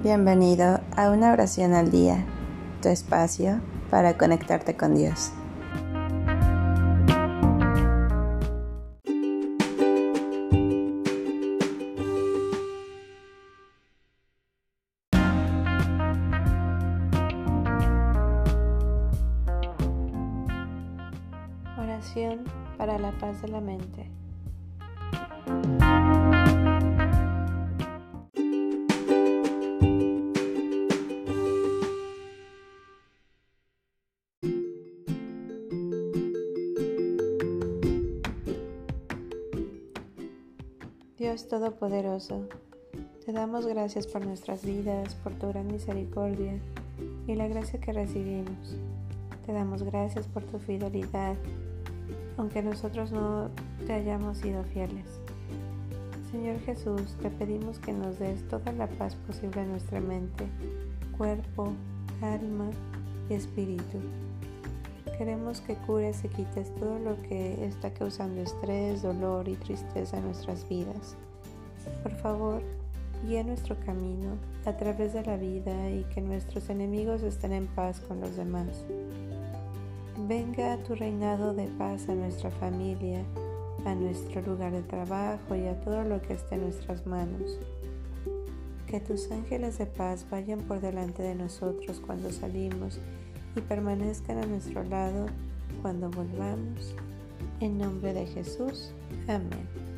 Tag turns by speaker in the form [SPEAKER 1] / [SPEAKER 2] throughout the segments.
[SPEAKER 1] Bienvenido a una oración al día, tu espacio para conectarte con Dios. Oración para la paz de la mente. Dios Todopoderoso, te damos gracias por nuestras vidas, por tu gran misericordia y la gracia que recibimos. Te damos gracias por tu fidelidad, aunque nosotros no te hayamos sido fieles. Señor Jesús, te pedimos que nos des toda la paz posible en nuestra mente, cuerpo, alma y espíritu. Queremos que cures y quites todo lo que está causando estrés, dolor y tristeza en nuestras vidas. Por favor, guía nuestro camino a través de la vida y que nuestros enemigos estén en paz con los demás. Venga a tu reinado de paz a nuestra familia, a nuestro lugar de trabajo y a todo lo que esté en nuestras manos. Que tus ángeles de paz vayan por delante de nosotros cuando salimos y permanezcan a nuestro lado cuando volvamos. En nombre de Jesús. Amén.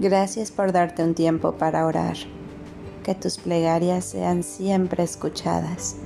[SPEAKER 1] Gracias por darte un tiempo para orar. Que tus plegarias sean siempre escuchadas.